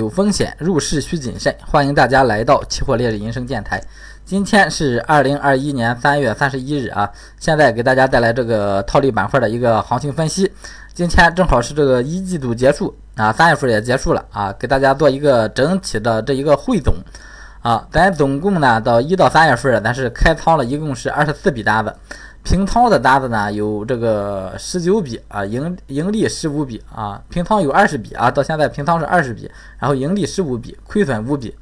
有风险，入市需谨慎。欢迎大家来到期货烈日银声电台。今天是二零二一年三月三十一日啊，现在给大家带来这个套利板块的一个行情分析。今天正好是这个一季度结束啊，三月份也结束了啊，给大家做一个整体的这一个汇总啊。咱总共呢到一到三月份，咱是开仓了一共是二十四笔单子。平仓的单子呢有这个十九笔啊，盈盈利十五笔啊，平仓有二十笔啊，到现在平仓是二十笔，然后盈利十五笔，亏损五笔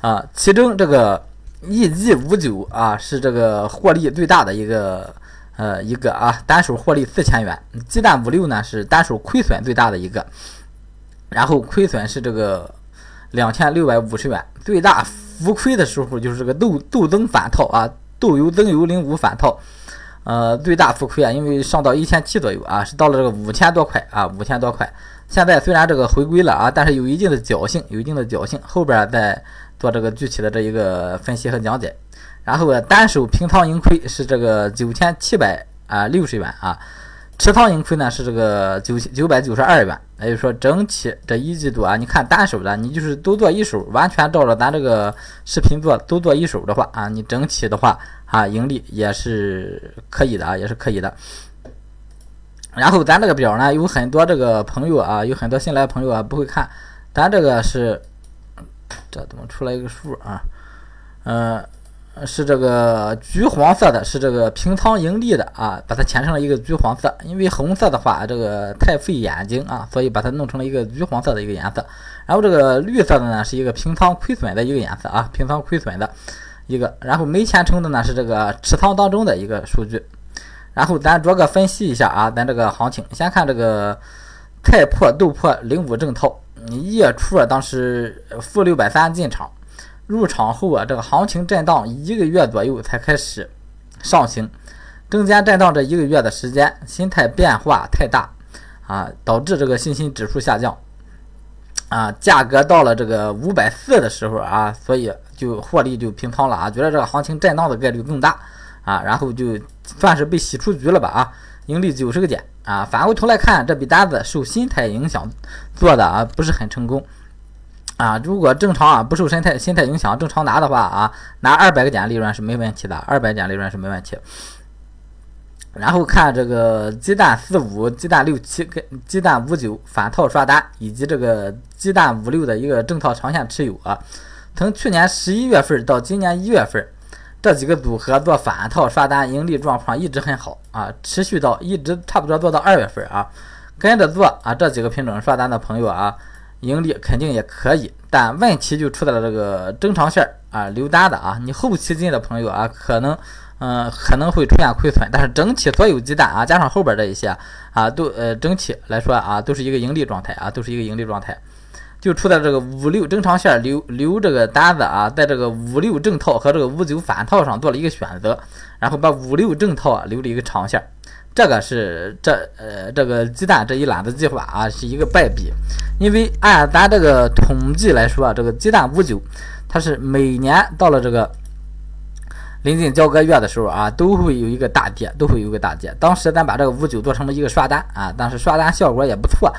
啊，其中这个 EG 五九啊是这个获利最大的一个呃一个啊，单手获利四千元，鸡蛋五六呢是单手亏损最大的一个，然后亏损是这个两千六百五十元，最大浮亏的时候就是这个豆豆增反套啊，豆油增油零五反套。呃，最大浮亏啊，因为上到一千七左右啊，是到了这个五千多块啊，五千多块。现在虽然这个回归了啊，但是有一定的侥幸，有一定的侥幸。后边再做这个具体的这一个分析和讲解。然后单手平仓盈亏是这个九千七百啊六十元啊，持仓盈亏呢是这个九九百九十二元。也就是说，整体这一季度啊，你看单手的，你就是都做一手，完全照着咱这个视频做，都做一手的话啊，你整体的话。啊，盈利也是可以的啊，也是可以的。然后咱这个表呢，有很多这个朋友啊，有很多新来朋友啊，不会看。咱这个是，这怎么出来一个数啊？嗯，是这个橘黄色的，是这个平仓盈利的啊，把它填成了一个橘黄色。因为红色的话，这个太费眼睛啊，所以把它弄成了一个橘黄色的一个颜色。然后这个绿色的呢，是一个平仓亏损的一个颜色啊，平仓亏损的。一个，然后没填充的呢是这个持仓当中的一个数据，然后咱做个分析一下啊，咱这个行情，先看这个太破豆破零五正套，月初啊当时负六百三进场，入场后啊这个行情震荡一个月左右才开始上行，中间震荡这一个月的时间，心态变化太大啊，导致这个信心指数下降。啊，价格到了这个五百四的时候啊，所以就获利就平仓了啊，觉得这个行情震荡的概率更大啊，然后就算是被洗出局了吧啊，盈利九十个点啊。反过头来看，这笔单子受心态影响做的啊，不是很成功啊。如果正常啊，不受心态心态影响，正常拿的话啊，拿二百个点利润是没问题的，二百点利润是没问题。然后看这个鸡蛋四五、鸡蛋六七跟鸡蛋五九反套刷单，以及这个鸡蛋五六的一个正套长线持有啊。从去年十一月份到今年一月份，这几个组合做反套刷单，盈利状况一直很好啊，持续到一直差不多做到二月份啊。跟着做啊，这几个品种刷单的朋友啊，盈利肯定也可以。但问题就出在了这个中长线啊留单的啊，你后期进的朋友啊，可能。嗯，可能会出现亏损，但是整体所有鸡蛋啊，加上后边这一些啊，都呃整体来说啊，都是一个盈利状态啊，都是一个盈利状态。就出在这个五六正常线留留这个单子啊，在这个五六正套和这个五九反套上做了一个选择，然后把五六正套啊留了一个长线，这个是这呃这个鸡蛋这一揽子计划啊是一个败笔，因为按咱这个统计来说，这个鸡蛋五九它是每年到了这个。临近交割月的时候啊，都会有一个大跌，都会有一个大跌。当时咱把这个五九做成了一个刷单啊，当时刷单效果也不错，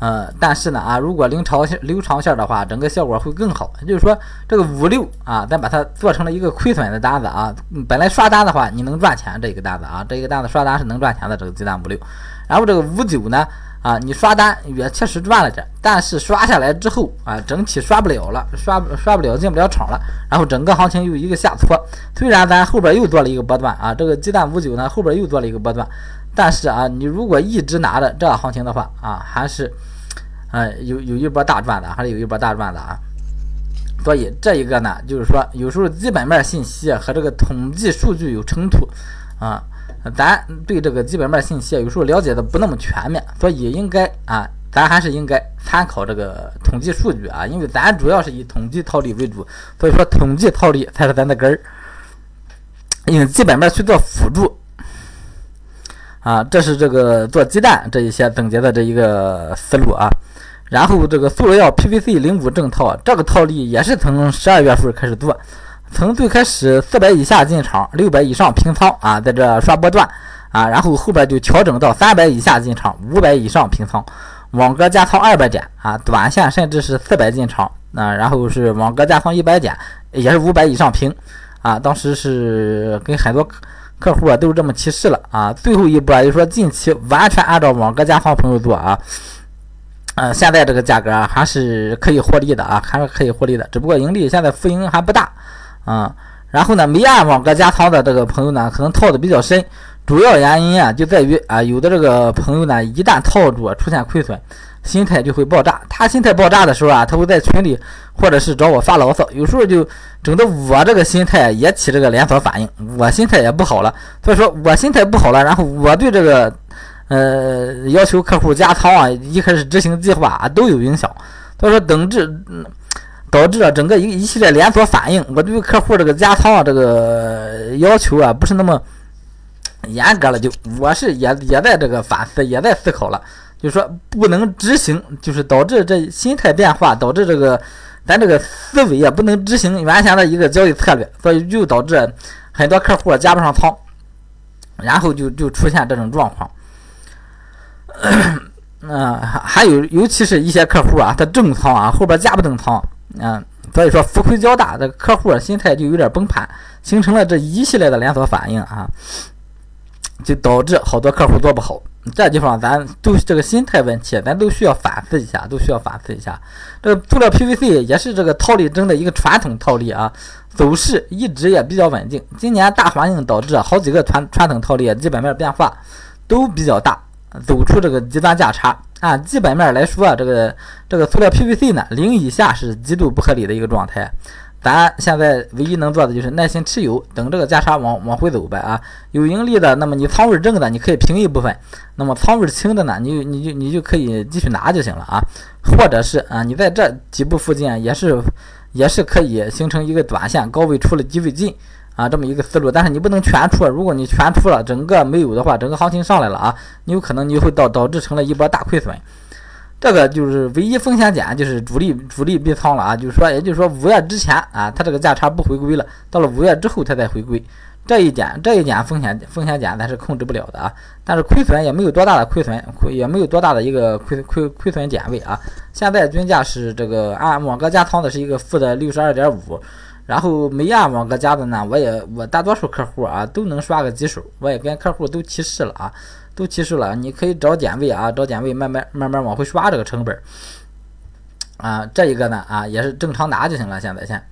呃，但是呢啊，如果留长线留长线的话，整个效果会更好。就是说这个五六啊，咱把它做成了一个亏损的单子啊，本来刷单的话你能赚钱，这个单子啊，这个单子刷单是能赚钱的，这个鸡蛋五六。然后这个五九呢？啊，你刷单也确实赚了点，但是刷下来之后啊，整体刷不了了，刷刷不了，进不了场了，然后整个行情又一个下挫。虽然咱后边又做了一个波段啊，这个鸡蛋五九呢后边又做了一个波段，但是啊，你如果一直拿着这行情的话啊，还是，呃，有有一波大赚的，还是有一波大赚的啊。所以这一个呢，就是说有时候基本面信息和这个统计数据有冲突啊。咱对这个基本面信息有时候了解的不那么全面，所以应该啊，咱还是应该参考这个统计数据啊，因为咱主要是以统计套利为主，所以说统计套利才是咱的根儿，用基本面去做辅助啊，这是这个做鸡蛋这一些总结的这一个思路啊。然后这个塑料 PVC 零五正套，这个套利也是从十二月份开始做。从最开始四百以下进场，六百以上平仓啊，在这刷波段啊，然后后边就调整到三百以下进场，五百以上平仓，网格加仓二百点啊，短线甚至是四百进场啊，然后是网格加仓一百点，也是五百以上平啊。当时是跟很多客户啊都是这么提示了啊。最后一波就是说近期完全按照网格加仓朋友做啊，嗯，现在这个价格还是可以获利的啊，还是可以获利的，只不过盈利现在浮盈还不大啊。然后呢，没按网格加仓的这个朋友呢，可能套的比较深。主要原因啊，就在于啊，有的这个朋友呢，一旦套住出现亏损，心态就会爆炸。他心态爆炸的时候啊，他会在群里或者是找我发牢骚，有时候就整的我这个心态也起这个连锁反应，我心态也不好了。所以说我心态不好了，然后我对这个呃要求客户加仓啊，一开始执行计划啊都有影响。所以说等致导致了整个一一系列连锁反应，我对客户这个加仓啊这个要求啊不是那么。严格了，就我是也也在这个反思，也在思考了，就是说不能执行，就是导致这心态变化，导致这个咱这个思维啊不能执行原先的一个交易策略，所以就导致很多客户加不上仓，然后就就出现这种状况。嗯，还有尤其是一些客户啊，他正仓啊，后边加不动仓，嗯，所以说浮亏较大，这个客户心态就有点崩盘，形成了这一系列的连锁反应啊。就导致好多客户做不好，这地方咱都这个心态问题，咱都需要反思一下，都需要反思一下。这个塑料 PVC 也是这个套利中的一个传统套利啊，走势一直也比较稳定。今年大环境导致好几个传传统套利基本面变化都比较大，走出这个极端价差。按基本面来说啊，这个这个塑料 PVC 呢，零以下是极度不合理的一个状态。咱现在唯一能做的就是耐心持有，等这个价差往往回走呗啊！有盈利的，那么你仓位正的，你可以平一部分；那么仓位轻的呢，你你就你就可以继续拿就行了啊。或者是啊，你在这几步附近也是也是可以形成一个短线高位出了低位进啊这么一个思路。但是你不能全出，如果你全出了，整个没有的话，整个行情上来了啊，你有可能你就会导导致成了一波大亏损。这个就是唯一风险点，就是主力主力闭仓了啊，就是说，也就是说五月之前啊，它这个价差不回归了，到了五月之后它再回归，这一点这一点风险风险点咱是控制不了的啊，但是亏损也没有多大的亏损，亏也没有多大的一个亏亏亏损点位啊。现在均价是这个按网格加仓的是一个负的六十二点五，然后没按网格加的呢，我也我大多数客户啊都能刷个几手，我也跟客户都提示了啊。都提示了，你可以找点位啊，找点位慢慢慢慢往回刷这个成本啊。这一个呢啊，也是正常拿就行了。现在先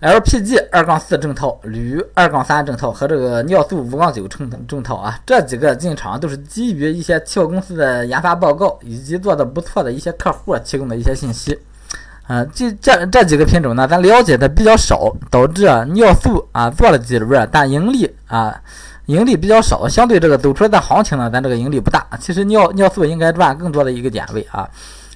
，LPG 二杠四正套、铝二杠三正套和这个尿素五杠九正正套啊，这几个进场都是基于一些期货公司的研发报告以及做的不错的一些客户提供的一些信息。啊，这这这几个品种呢，咱了解的比较少，导致尿素啊做了几轮，但盈利啊。盈利比较少，相对这个走出来的行情呢，咱这个盈利不大。其实尿尿素应该赚更多的一个点位啊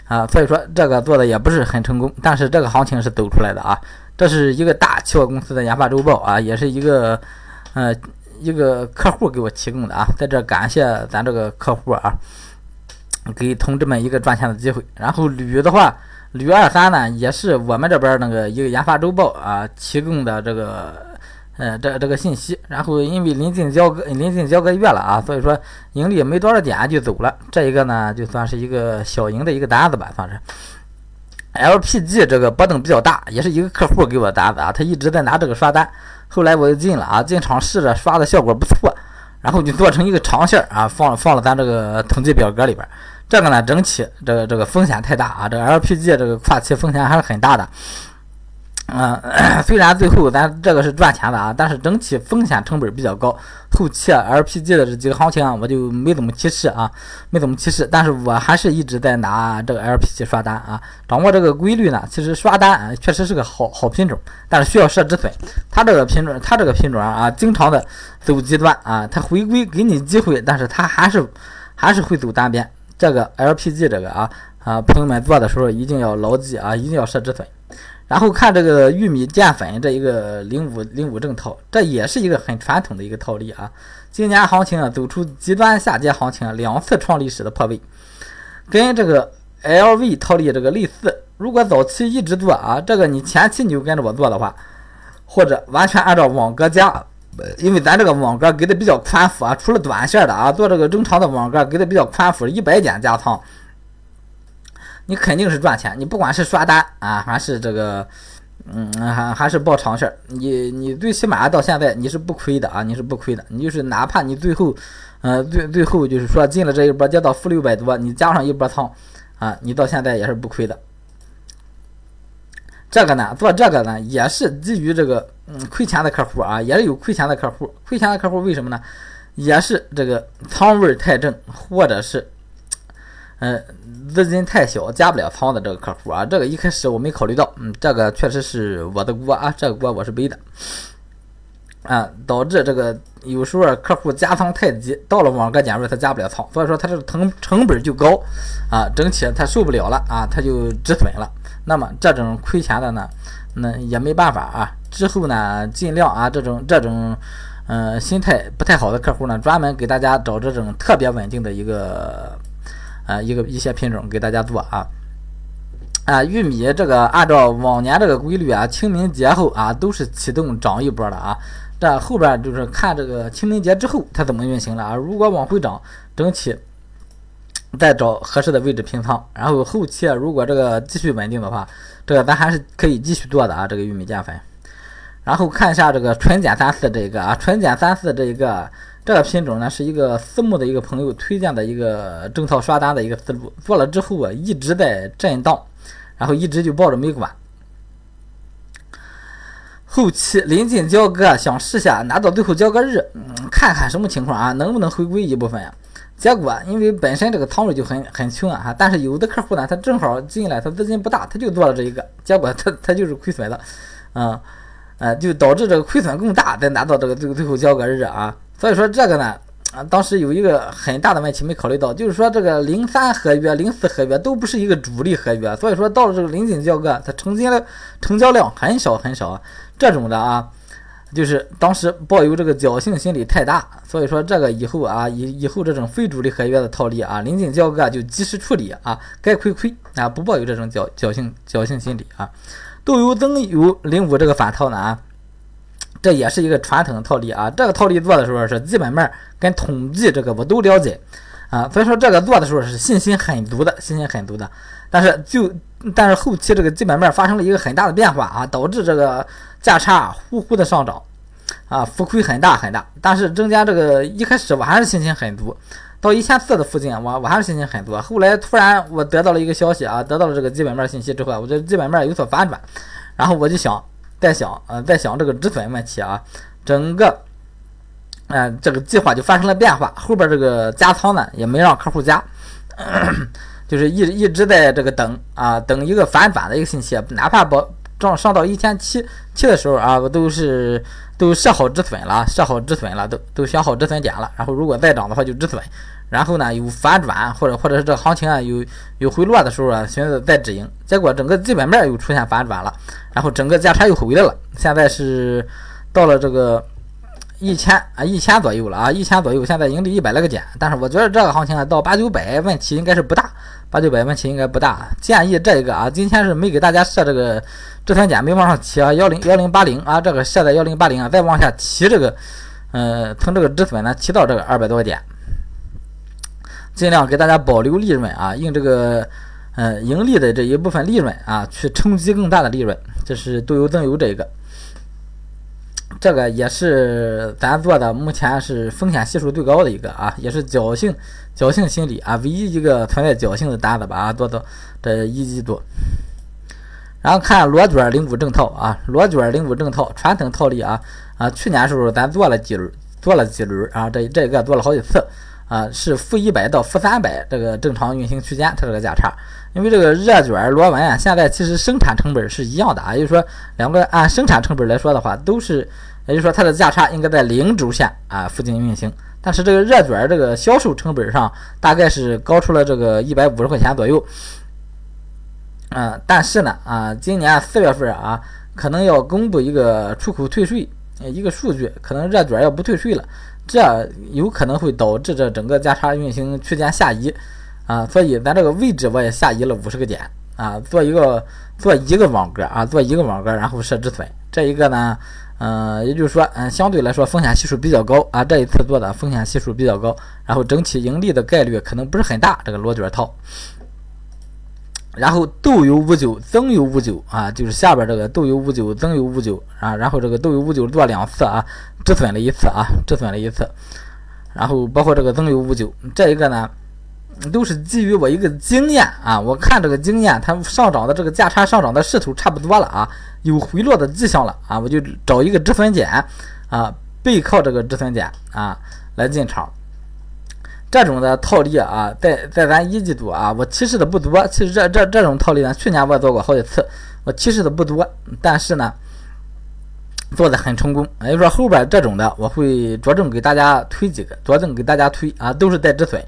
啊，所以说这个做的也不是很成功。但是这个行情是走出来的啊，这是一个大期货公司的研发周报啊，也是一个呃一个客户给我提供的啊，在这感谢咱这个客户啊，给同志们一个赚钱的机会。然后铝的话，铝二三呢，也是我们这边那个一个研发周报啊提供的这个。呃，这这个信息，然后因为临近交割临近交割月了啊，所以说盈利没多少点就走了。这一个呢，就算是一个小赢的一个单子吧，算是。LPG 这个波动比较大，也是一个客户给我的单子啊，他一直在拿这个刷单，后来我就进了啊，进场试着刷的效果不错，然后就做成一个长线啊，放放了咱这个统计表格里边。这个呢，整体这个这个风险太大啊，这个 LPG 这个跨期风险还是很大的。嗯，虽然最后咱这个是赚钱的啊，但是整体风险成本比较高。后期 LPG 的这几个行情啊，我就没怎么提示啊，没怎么提示。但是我还是一直在拿这个 LPG 刷单啊，掌握这个规律呢。其实刷单，确实是个好好品种，但是需要设止损。它这个品种，它这个品种啊，经常的走极端啊，它回归给你机会，但是它还是还是会走单边。这个 LPG 这个啊啊，朋友们做的时候一定要牢记啊，一定要设止损。然后看这个玉米淀粉这一个零五零五正套，这也是一个很传统的一个套利啊。今年行情啊走出极端下跌行情，两次创历史的破位，跟这个 LV 套利这个类似。如果早期一直做啊，这个你前期你就跟着我做的话，或者完全按照网格加，因为咱这个网格给的比较宽幅啊，除了短线的啊，做这个正常的网格给的比较宽幅，一百点加仓。你肯定是赚钱。你不管是刷单啊，还是这个，嗯，还还是报长线，你你最起码到现在你是不亏的啊，你是不亏的。你就是哪怕你最后，呃，最最后就是说进了这一波跌到负六百多，你加上一波仓，啊，你到现在也是不亏的。这个呢，做这个呢，也是基于这个，嗯，亏钱的客户啊，也是有亏钱的客户。亏钱的客户为什么呢？也是这个仓位太正，或者是，嗯，资金太小，加不了仓的这个客户啊。这个一开始我没考虑到，嗯，这个确实是我的锅啊，这个锅我是背的，啊，导致这个有时候客户加仓太急，到了网格点位他加不了仓，所以说他这个成成本就高，啊，整体他受不了了啊，他就止损了。那么这种亏钱的呢，那也没办法啊。之后呢，尽量啊，这种这种，嗯，心态不太好的客户呢，专门给大家找这种特别稳定的一个，呃，一个一些品种给大家做啊。啊，玉米这个按照往年这个规律啊，清明节后啊都是启动涨一波的啊。这后边就是看这个清明节之后它怎么运行了啊。如果往回涨，整体。再找合适的位置平仓，然后后期啊，如果这个继续稳定的话，这个咱还是可以继续做的啊。这个玉米淀粉，然后看一下这个纯碱三四这一个啊，纯碱三四这一个这个品种呢，是一个私募的一个朋友推荐的一个正套刷单的一个思路，做了之后啊，一直在震荡，然后一直就抱着没管。后期临近交割，想试下拿到最后交割日，看看什么情况啊，能不能回归一部分呀？结果，因为本身这个仓位就很很穷啊，哈，但是有的客户呢，他正好进来，他资金不大，他就做了这一个，结果他他就是亏损了，啊，呃，就导致这个亏损更大，再拿到这个最最后交割日啊，所以说这个呢，啊，当时有一个很大的问题没考虑到，就是说这个零三合约、零四合约都不是一个主力合约，所以说到了这个临近交割，它成交成交量很少很少，这种的啊。就是当时抱有这个侥幸心理太大，所以说这个以后啊，以以后这种非主力合约的套利啊，临近交割就及时处理啊，该亏亏啊，不抱有这种侥侥幸侥幸心理啊。豆油增油零五这个反套呢啊，这也是一个传统套利啊，这个套利做的时候是基本面跟统计这个我都了解啊，所以说这个做的时候是信心很足的，信心很足的。但是就但是后期这个基本面发生了一个很大的变化啊，导致这个。价差呼呼的上涨，啊，浮亏很大很大。但是中间这个一开始我还是信心很足，到一千四的附近，我我还是信心很足。后来突然我得到了一个消息啊，得到了这个基本面信息之后，我觉得基本面有所反转，然后我就想再想，呃，再想这个止损问题啊，整个，嗯，这个计划就发生了变化。后边这个加仓呢，也没让客户加，就是一一直在这个等啊，等一个反转的一个信息，哪怕保。涨上到一千七七的时候啊，我都是都设好止损了，设好止损了，都都选好止损点了。然后如果再涨的话就止损。然后呢有反转或者或者是这行情啊有有回落的时候啊，寻思再止盈。结果整个基本面又出现反转了，然后整个价差又回来了。现在是到了这个一千啊一千左右了啊，一千左右，现在盈利一百来个点。但是我觉得这个行情啊到八九百问题应该是不大。八九百问题应该不大，建议这一个啊，今天是没给大家设这个止损点，没往上提啊，幺零幺零八零啊，这个设在幺零八零啊，再往下提这个，呃，从这个止损呢提到这个二百多个点，尽量给大家保留利润啊，用这个呃盈利的这一部分利润啊，去冲击更大的利润，这是豆油增油这一个。这个也是咱做的，目前是风险系数最高的一个啊，也是侥幸侥幸心理啊，唯一一个存在侥幸的单子吧啊，做到这一季度。然后看螺卷零五正套啊，螺卷零五正套传统套利啊啊，去年时候咱做了几轮，做了几轮啊，这这个做了好几次啊，是负一百到负三百这个正常运行区间，它这个价差。因为这个热卷螺纹啊，现在其实生产成本是一样的啊，也就是说两个按生产成本来说的话，都是，也就是说它的价差应该在零轴线啊附近运行。但是这个热卷这个销售成本上大概是高出了这个一百五十块钱左右。嗯，但是呢啊，今年四月份啊，可能要公布一个出口退税一个数据，可能热卷要不退税了，这有可能会导致这整个价差运行区间下移。啊，所以咱这个位置我也下移了五十个点啊，做一个做一个网格啊，做一个网格，然后设止损。这一个呢，嗯，也就是说，嗯，相对来说风险系数比较高啊。这一次做的风险系数比较高，然后整体盈利的概率可能不是很大。这个螺卷套，然后豆油五九，增油五九啊，就是下边这个豆油五九，增油五九啊，然后这个豆油五九做两次啊，止损了一次啊，止损了一次，然后包括这个增油五九，这一个呢，都是基于我一个经验啊，我看这个经验，它上涨的这个价差上涨的势头差不多了啊，有回落的迹象了啊，我就找一个止损点啊，背靠这个止损点啊来进场。这种的套利啊，在在咱一季度啊，我提示的不多。其实这这这种套利呢，去年我也做过好几次，我提示的不多，但是呢，做的很成功。也就是说，后边这种的，我会着重给大家推几个，着重给大家推啊，都是带止损。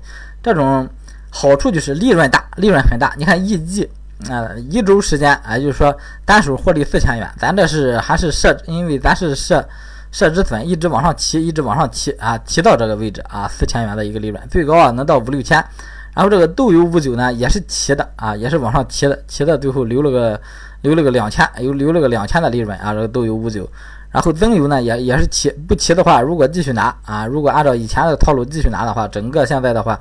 这种好处就是利润大，利润很大。你看一季啊，一周时间啊，就是说单手获利四千元，咱这是还是设，因为咱是设。设止损一直往上提，一直往上提啊，提到这个位置啊，四千元的一个利润，最高啊能到五六千。然后这个豆油五九呢也是提的啊，也是往上提的，提的最后留了个留了个两千，又留了个两千的利润啊，这个豆油五九。然后增油呢也也是提，不提的话，如果继续拿啊，如果按照以前的套路继续拿的话，整个现在的话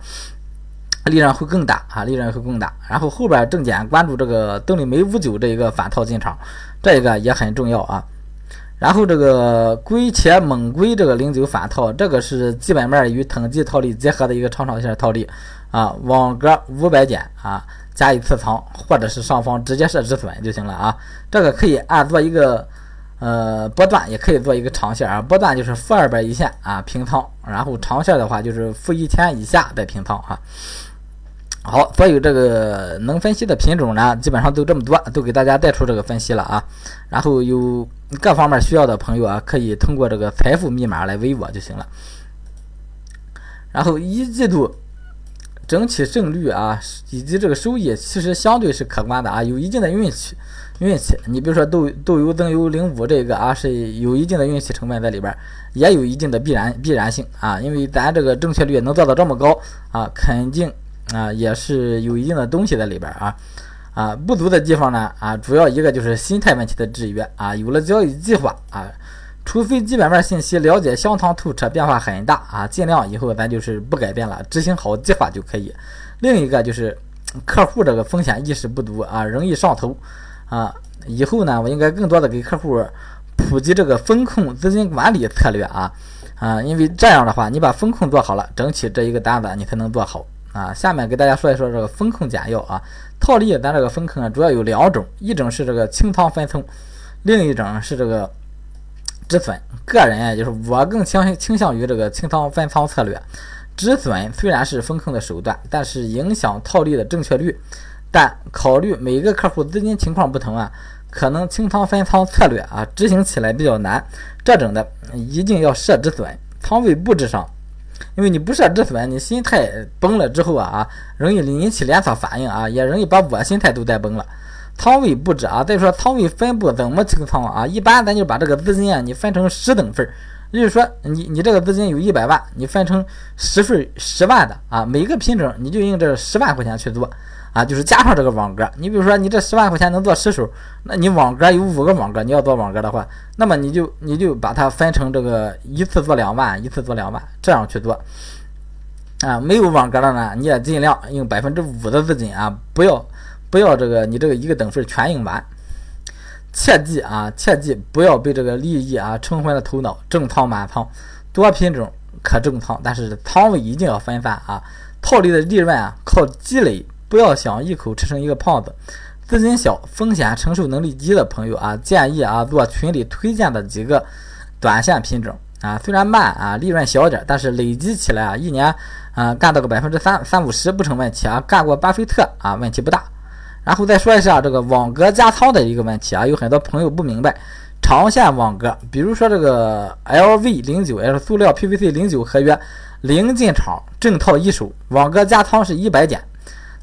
利润会更大啊，利润会更大。然后后边重点关注这个邓丽梅五九这一个反套进场，这一个也很重要啊。然后这个龟且猛龟这个零九反套，这个是基本面与统计套利结合的一个长长线套利啊，网格五百点啊，加一次仓，或者是上方直接设止损就行了啊。这个可以按做一个呃波段，也可以做一个长线啊。波段就是负二百一线啊平仓，然后长线的话就是负一千以下再平仓啊。好，所有这个能分析的品种呢，基本上都这么多，都给大家带出这个分析了啊。然后有各方面需要的朋友啊，可以通过这个财富密码来微我就行了。然后一季度整体胜率啊，以及这个收益，其实相对是可观的啊，有一定的运气，运气。你比如说豆豆油增油零五这个啊，是有一定的运气成分在里边，也有一定的必然必然性啊，因为咱这个正确率能做到这么高啊，肯定。啊，也是有一定的东西在里边啊，啊，不足的地方呢，啊，主要一个就是心态问题的制约啊，有了交易计划啊，除非基本面信息了解相当透彻，变化很大啊，尽量以后咱就是不改变了，执行好计划就可以。另一个就是客户这个风险意识不足啊，容易上头啊，以后呢，我应该更多的给客户普及这个风控资金管理策略啊，啊，因为这样的话，你把风控做好了，整体这一个单子你才能做好。啊，下面给大家说一说这个风控简要啊。套利咱这个风控啊，主要有两种，一种是这个清仓分层，另一种是这个止损。个人啊，就是我更倾倾向于这个清仓分仓策略。止损虽然是风控的手段，但是影响套利的正确率。但考虑每个客户资金情况不同啊，可能清仓分仓策略啊执行起来比较难。这种的一定要设止损，仓位布置上。因为你不设止损，你心态崩了之后啊啊，容易引起连锁反应啊，也容易把我心态都带崩了。仓位布置啊，再说仓位分布怎么清仓啊？一般咱就把这个资金啊，你分成十等份儿儿，就是说你你这个资金有一百万，你分成十份十万的啊，每个品种你就用这十万块钱去做。啊，就是加上这个网格，你比如说你这十万块钱能做十手，那你网格有五个网格，你要做网格的话，那么你就你就把它分成这个一次做两万，一次做两万，这样去做。啊，没有网格的呢，你也尽量用百分之五的资金啊，不要不要这个你这个一个等份全用完。切记啊，切记不要被这个利益啊冲昏了头脑，正仓满仓，多品种可重仓，但是仓位一定要分散啊。套利的利润啊靠积累。不要想一口吃成一个胖子，资金小、风险承受能力低的朋友啊，建议啊做群里推荐的几个短线品种啊，虽然慢啊，利润小点，但是累积起来啊，一年啊干到个百分之三三五十不成问题啊，干过巴菲特啊，问题不大。然后再说一下这个网格加仓的一个问题啊，有很多朋友不明白，长线网格，比如说这个 LV 零九 L 塑料 PVC 零九合约零进场正套一手，网格加仓是一百点。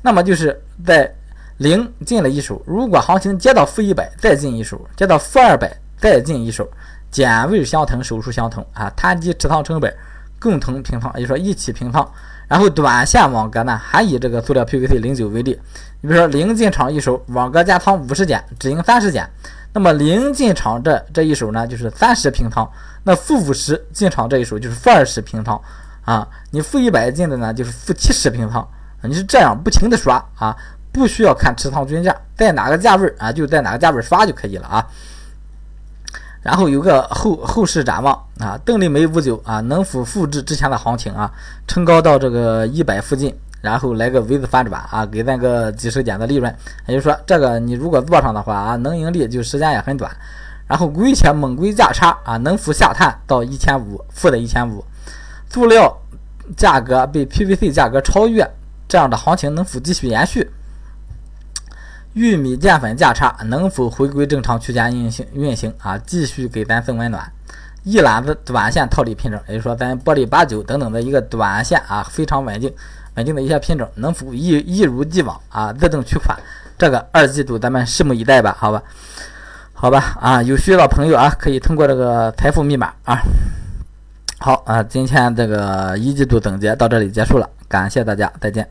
那么就是在零进了一手，如果行情接到负一百，再进一手；接到负二百，再进一手，减位相同，手数相同啊，摊低持仓成本，共同平仓，也就说一起平仓。然后短线网格呢，还以这个塑料 PVC 零九为例，你比如说零进场一手，网格加仓五十减，止盈三十减，那么零进场这这一手呢，就是三十平仓，那负五十进场这一手就是负二十平仓啊，你负一百进的呢，就是负七十平仓。你是这样不停的刷啊，不需要看持仓均价，在哪个价位啊，就在哪个价位刷就可以了啊。然后有个后后市展望啊，邓丽梅五九啊，能否复制之前的行情啊，冲高到这个一百附近，然后来个 V 字反转啊，给咱个几十点的利润。也就是说，这个你如果做上的话啊，能盈利就时间也很短。然后龟且猛龟价差啊，能否下探到一千五，负的一千五？塑料价格被 PVC 价格超越，这样的行情能否继续延续？玉米淀粉价差能否回归正常区间运行运行啊？继续给咱送温暖。一揽子短线套利品种，也就是说咱玻璃八九等等的一个短线啊，非常稳定稳定的一些品种，能否一一如既往啊自动取款？这个二季度咱们拭目以待吧，好吧？好吧啊，有需要的朋友啊，可以通过这个财富密码啊。好啊，今天这个一季度总结到这里结束了，感谢大家，再见。